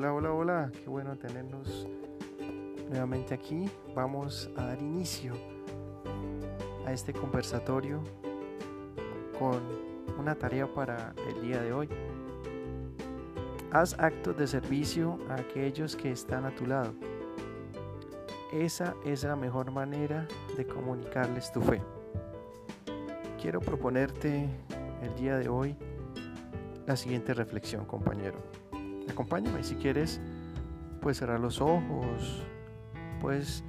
Hola, hola, hola, qué bueno tenernos nuevamente aquí. Vamos a dar inicio a este conversatorio con una tarea para el día de hoy. Haz actos de servicio a aquellos que están a tu lado. Esa es la mejor manera de comunicarles tu fe. Quiero proponerte el día de hoy la siguiente reflexión, compañero. Acompáñame si quieres, puedes cerrar los ojos, puedes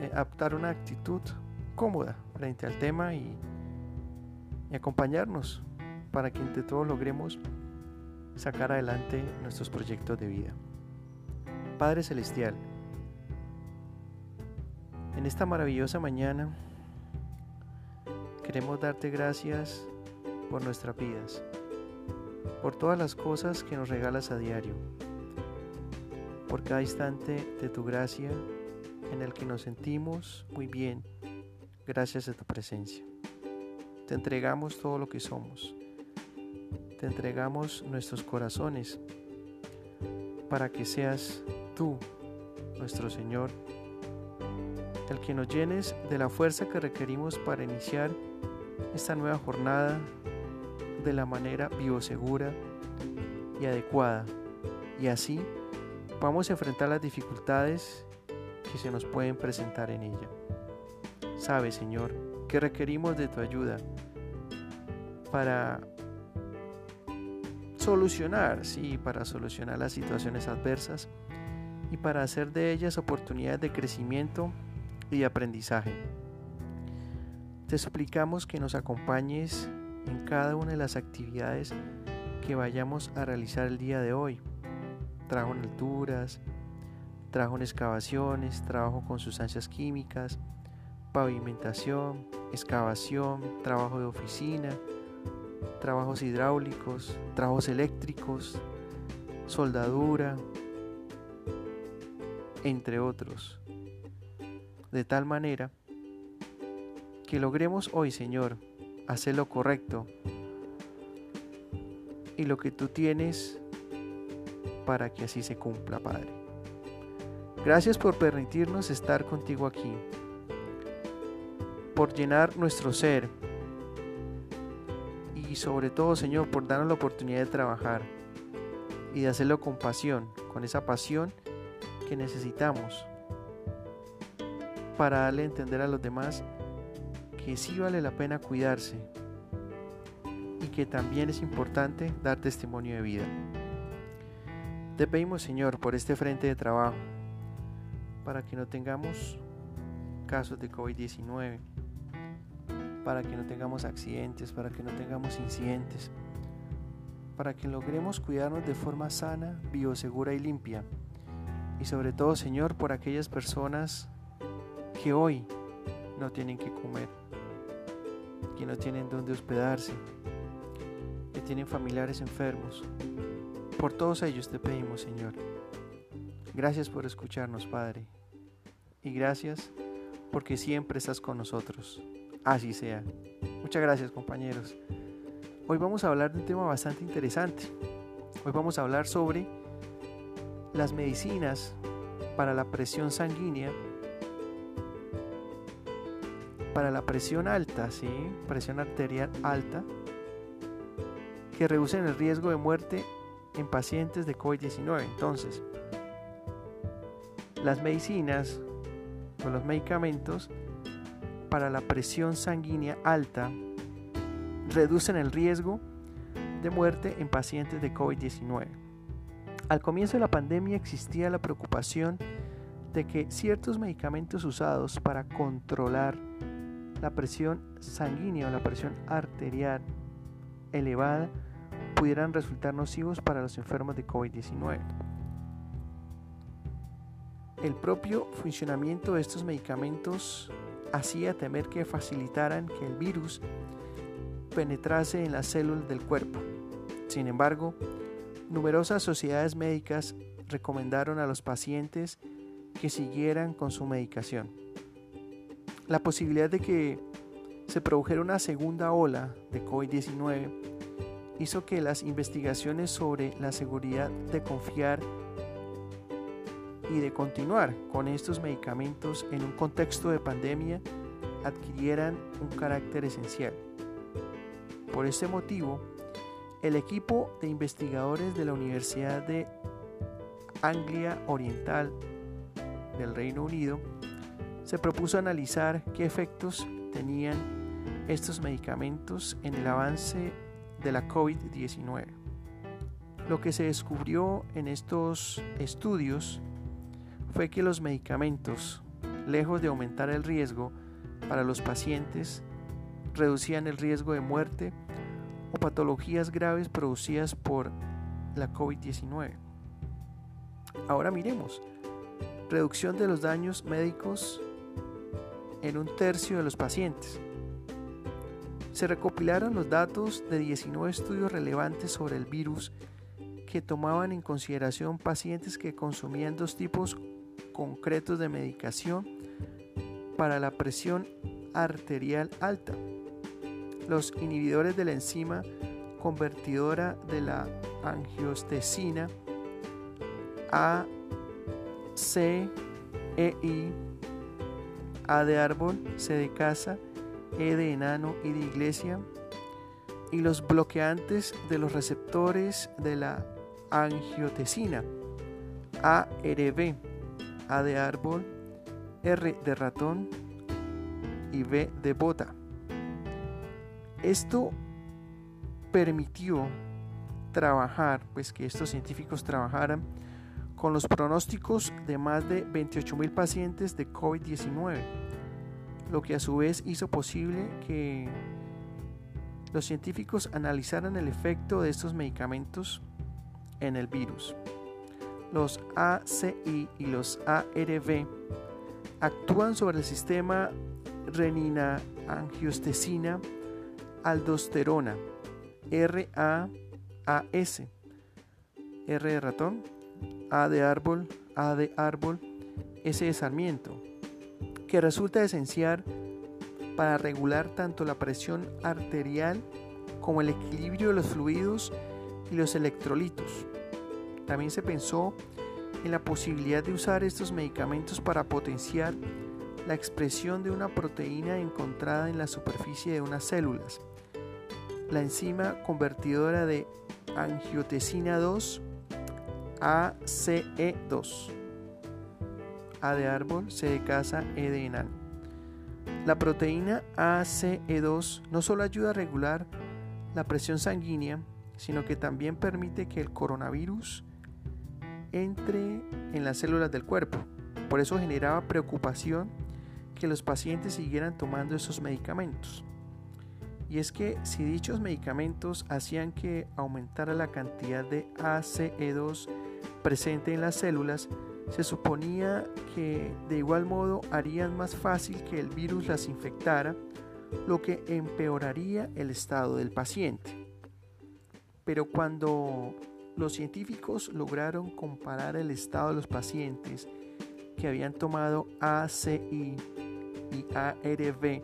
eh, una actitud cómoda frente al tema y, y acompañarnos para que entre todos logremos sacar adelante nuestros proyectos de vida. Padre Celestial, en esta maravillosa mañana queremos darte gracias por nuestras vidas por todas las cosas que nos regalas a diario, por cada instante de tu gracia en el que nos sentimos muy bien gracias a tu presencia. Te entregamos todo lo que somos, te entregamos nuestros corazones para que seas tú, nuestro Señor, el que nos llenes de la fuerza que requerimos para iniciar esta nueva jornada de la manera biosegura y adecuada y así vamos a enfrentar las dificultades que se nos pueden presentar en ella. Sabe, Señor, que requerimos de tu ayuda para solucionar, sí, para solucionar las situaciones adversas y para hacer de ellas oportunidades de crecimiento y aprendizaje. Te suplicamos que nos acompañes en cada una de las actividades que vayamos a realizar el día de hoy. Trabajo en alturas, trabajo en excavaciones, trabajo con sustancias químicas, pavimentación, excavación, trabajo de oficina, trabajos hidráulicos, trabajos eléctricos, soldadura, entre otros. De tal manera que logremos hoy, Señor, hacer lo correcto. Y lo que tú tienes para que así se cumpla, Padre. Gracias por permitirnos estar contigo aquí, por llenar nuestro ser. Y sobre todo, Señor, por darnos la oportunidad de trabajar. Y de hacerlo con pasión, con esa pasión que necesitamos. Para darle a entender a los demás que sí vale la pena cuidarse y que también es importante dar testimonio de vida. Te pedimos, Señor, por este frente de trabajo, para que no tengamos casos de COVID-19, para que no tengamos accidentes, para que no tengamos incidentes, para que logremos cuidarnos de forma sana, biosegura y limpia. Y sobre todo, Señor, por aquellas personas que hoy no tienen que comer, que no tienen dónde hospedarse, que tienen familiares enfermos. Por todos ellos te pedimos, Señor. Gracias por escucharnos, Padre. Y gracias porque siempre estás con nosotros. Así sea. Muchas gracias, compañeros. Hoy vamos a hablar de un tema bastante interesante. Hoy vamos a hablar sobre las medicinas para la presión sanguínea para la presión alta, ¿sí? presión arterial alta, que reducen el riesgo de muerte en pacientes de COVID-19. Entonces, las medicinas o los medicamentos para la presión sanguínea alta reducen el riesgo de muerte en pacientes de COVID-19. Al comienzo de la pandemia existía la preocupación de que ciertos medicamentos usados para controlar la presión sanguínea o la presión arterial elevada pudieran resultar nocivos para los enfermos de COVID-19. El propio funcionamiento de estos medicamentos hacía temer que facilitaran que el virus penetrase en las células del cuerpo. Sin embargo, numerosas sociedades médicas recomendaron a los pacientes que siguieran con su medicación la posibilidad de que se produjera una segunda ola de COVID-19 hizo que las investigaciones sobre la seguridad de confiar y de continuar con estos medicamentos en un contexto de pandemia adquirieran un carácter esencial. Por este motivo, el equipo de investigadores de la Universidad de Anglia Oriental del Reino Unido se propuso analizar qué efectos tenían estos medicamentos en el avance de la COVID-19. Lo que se descubrió en estos estudios fue que los medicamentos, lejos de aumentar el riesgo para los pacientes, reducían el riesgo de muerte o patologías graves producidas por la COVID-19. Ahora miremos. Reducción de los daños médicos en un tercio de los pacientes. Se recopilaron los datos de 19 estudios relevantes sobre el virus que tomaban en consideración pacientes que consumían dos tipos concretos de medicación para la presión arterial alta. Los inhibidores de la enzima convertidora de la angiostesina A, C, E, I, A de árbol, C de casa, E de enano y de iglesia, y los bloqueantes de los receptores de la angiotensina, ARB, A de árbol, R de ratón y B de bota. Esto permitió trabajar, pues que estos científicos trabajaran con los pronósticos de más de 28 mil pacientes de COVID-19 lo que a su vez hizo posible que los científicos analizaran el efecto de estos medicamentos en el virus. Los ACI y los ARB actúan sobre el sistema renina-angiostesina aldosterona RAAS R de ratón A de árbol A de árbol S de sarmiento que resulta esencial para regular tanto la presión arterial como el equilibrio de los fluidos y los electrolitos. También se pensó en la posibilidad de usar estos medicamentos para potenciar la expresión de una proteína encontrada en la superficie de unas células, la enzima convertidora de angiotensina 2, ACE2. A de árbol, C de casa, E de enano. La proteína ACE2 no solo ayuda a regular la presión sanguínea, sino que también permite que el coronavirus entre en las células del cuerpo. Por eso generaba preocupación que los pacientes siguieran tomando esos medicamentos. Y es que si dichos medicamentos hacían que aumentara la cantidad de ACE2 presente en las células, se suponía que de igual modo harían más fácil que el virus las infectara, lo que empeoraría el estado del paciente. Pero cuando los científicos lograron comparar el estado de los pacientes que habían tomado ACI y ARV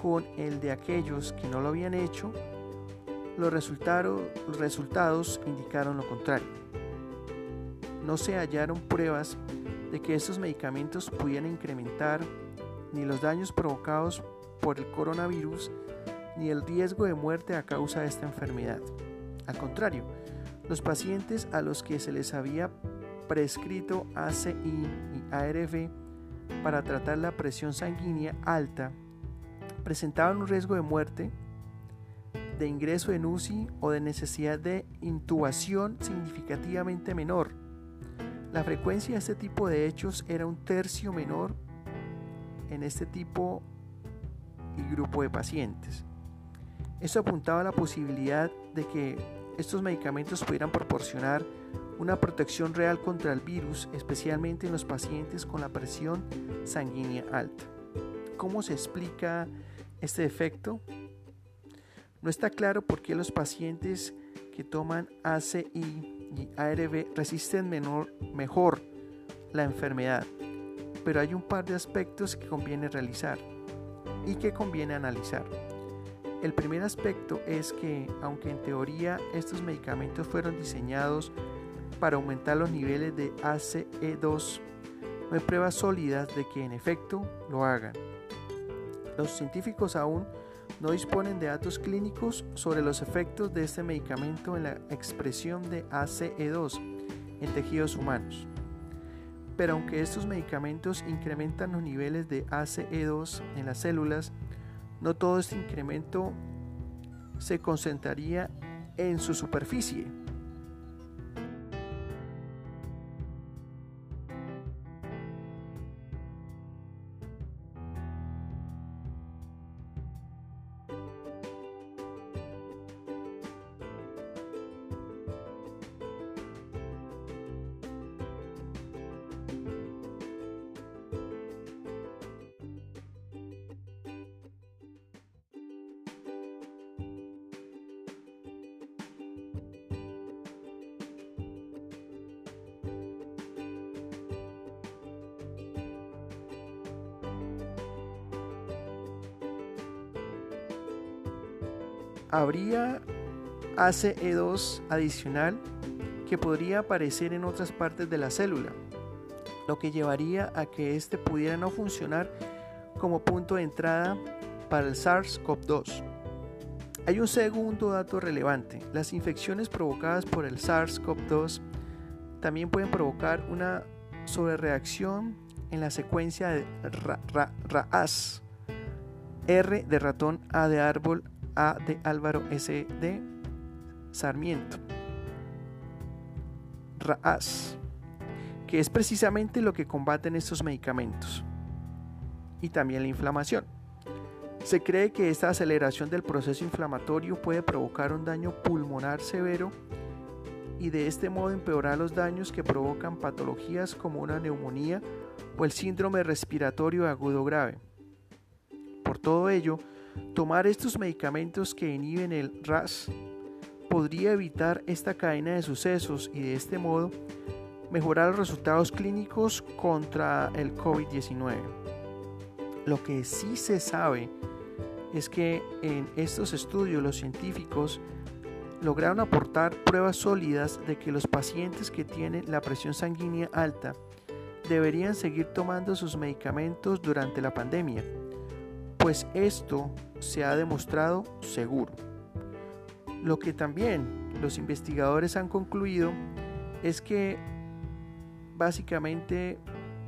con el de aquellos que no lo habían hecho, los resultados, los resultados indicaron lo contrario no se hallaron pruebas de que estos medicamentos pudieran incrementar ni los daños provocados por el coronavirus ni el riesgo de muerte a causa de esta enfermedad. Al contrario, los pacientes a los que se les había prescrito ACI y ARV para tratar la presión sanguínea alta presentaban un riesgo de muerte, de ingreso en UCI o de necesidad de intubación significativamente menor la frecuencia de este tipo de hechos era un tercio menor en este tipo y grupo de pacientes. Esto apuntaba a la posibilidad de que estos medicamentos pudieran proporcionar una protección real contra el virus, especialmente en los pacientes con la presión sanguínea alta. ¿Cómo se explica este efecto? No está claro por qué los pacientes que toman ACI y ARV resisten menor, mejor la enfermedad, pero hay un par de aspectos que conviene realizar y que conviene analizar. El primer aspecto es que, aunque en teoría estos medicamentos fueron diseñados para aumentar los niveles de ACE2, no hay pruebas sólidas de que en efecto lo hagan. Los científicos aún no disponen de datos clínicos sobre los efectos de este medicamento en la expresión de ACE2 en tejidos humanos. Pero aunque estos medicamentos incrementan los niveles de ACE2 en las células, no todo este incremento se concentraría en su superficie, habría ACE2 adicional que podría aparecer en otras partes de la célula, lo que llevaría a que éste pudiera no funcionar como punto de entrada para el SARS-CoV-2. Hay un segundo dato relevante. Las infecciones provocadas por el SARS-CoV-2 también pueden provocar una sobrereacción en la secuencia de RAAS, R de ratón, A de árbol, a de Álvaro S. de Sarmiento. RAAS, que es precisamente lo que combaten estos medicamentos. Y también la inflamación. Se cree que esta aceleración del proceso inflamatorio puede provocar un daño pulmonar severo y de este modo empeorar los daños que provocan patologías como una neumonía o el síndrome respiratorio agudo grave. Por todo ello, Tomar estos medicamentos que inhiben el RAS podría evitar esta cadena de sucesos y de este modo mejorar los resultados clínicos contra el COVID-19. Lo que sí se sabe es que en estos estudios los científicos lograron aportar pruebas sólidas de que los pacientes que tienen la presión sanguínea alta deberían seguir tomando sus medicamentos durante la pandemia pues esto se ha demostrado seguro. Lo que también los investigadores han concluido es que básicamente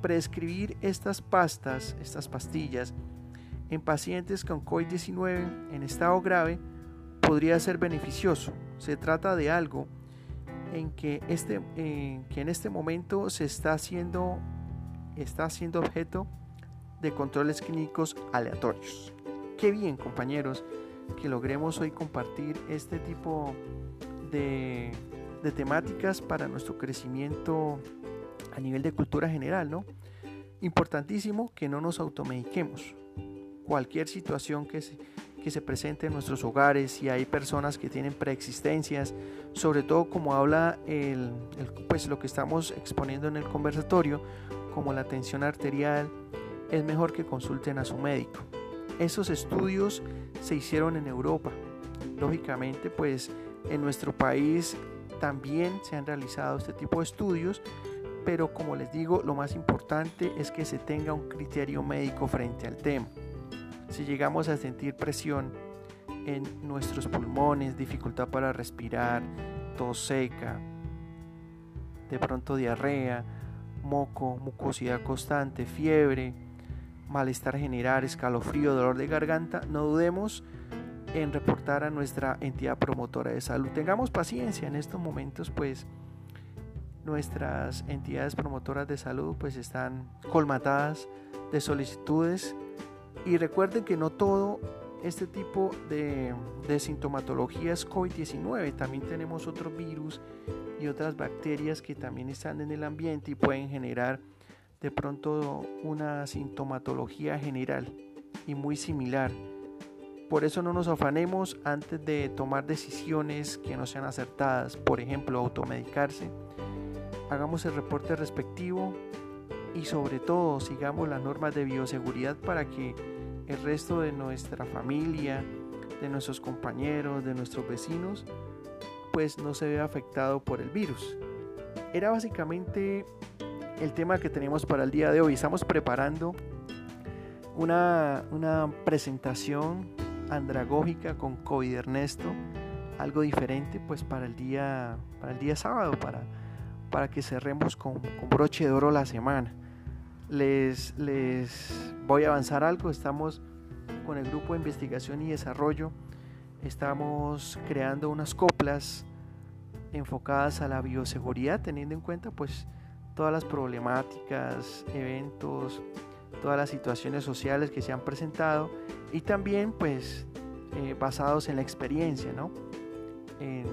prescribir estas pastas, estas pastillas, en pacientes con COVID-19 en estado grave podría ser beneficioso. Se trata de algo en que, este, que en este momento se está haciendo, está siendo objeto de controles clínicos aleatorios. Qué bien compañeros que logremos hoy compartir este tipo de, temáticas para nuestro crecimiento a nivel de cultura general, ¿no? Importantísimo que no nos automediquemos. Cualquier situación que se, que se presente en nuestros hogares, si hay personas que tienen preexistencias, sobre todo como habla el, pues lo que estamos exponiendo en el conversatorio, como la tensión arterial, es mejor que consulten a su médico. Esos estudios se hicieron en Europa. Lógicamente, pues en nuestro país también se han realizado este tipo de estudios, pero como les digo, lo más importante es que se tenga un criterio médico frente al tema. Si llegamos a sentir presión en nuestros pulmones, dificultad para respirar, tos seca, de pronto diarrea, moco, mucosidad constante, fiebre, malestar general, escalofrío, dolor de garganta, no dudemos en reportar a nuestra entidad promotora de salud. Tengamos paciencia en estos momentos, pues nuestras entidades promotoras de salud pues están colmatadas de solicitudes y recuerden que no todo este tipo de, de sintomatología es COVID-19, también tenemos otros virus y otras bacterias que también están en el ambiente y pueden generar de pronto una sintomatología general y muy similar. Por eso no nos afanemos antes de tomar decisiones que no sean acertadas, por ejemplo, automedicarse. Hagamos el reporte respectivo y sobre todo sigamos las normas de bioseguridad para que el resto de nuestra familia, de nuestros compañeros, de nuestros vecinos, pues no se ve afectado por el virus. Era básicamente el tema que tenemos para el día de hoy. Estamos preparando una, una presentación andragógica con COVID Ernesto, algo diferente pues para el día, para el día sábado, para, para que cerremos con, con broche de oro la semana. Les, les voy a avanzar algo, estamos con el grupo de investigación y desarrollo, estamos creando unas coplas enfocadas a la bioseguridad, teniendo en cuenta pues todas las problemáticas, eventos, todas las situaciones sociales que se han presentado y también pues eh, basados en la experiencia, ¿no? En,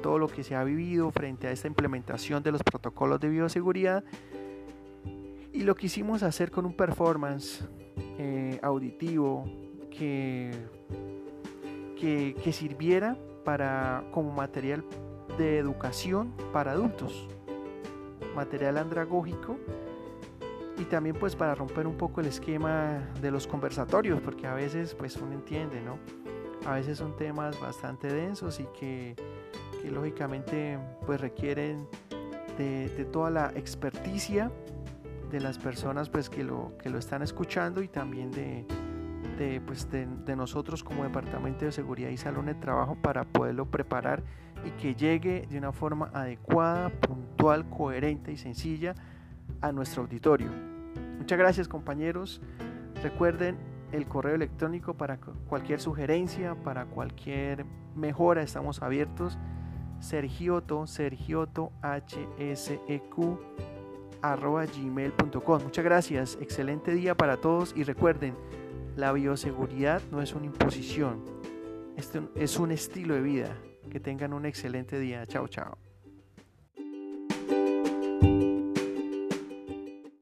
todo lo que se ha vivido frente a esta implementación de los protocolos de bioseguridad y lo quisimos hacer con un performance eh, auditivo que, que, que sirviera para, como material de educación para adultos, material andragógico y también pues para romper un poco el esquema de los conversatorios, porque a veces pues uno entiende, ¿no? A veces son temas bastante densos y que, lógicamente pues requieren de, toda la experticia de las personas pues que lo, que lo están escuchando y también de, de, pues, de, de, nosotros como Departamento de Seguridad y Salón de Trabajo para poderlo preparar y que llegue de una forma adecuada, puntual, coherente y sencilla a nuestro auditorio. Muchas gracias compañeros. Recuerden el correo electrónico para cualquier sugerencia, para cualquier mejora, estamos abiertos. Sergioto, sergioto, hsq, arroba gmail.com. Muchas gracias, excelente día para todos y recuerden, la bioseguridad no es una imposición, esto es un estilo de vida. Que tengan un excelente día. Chao, chao.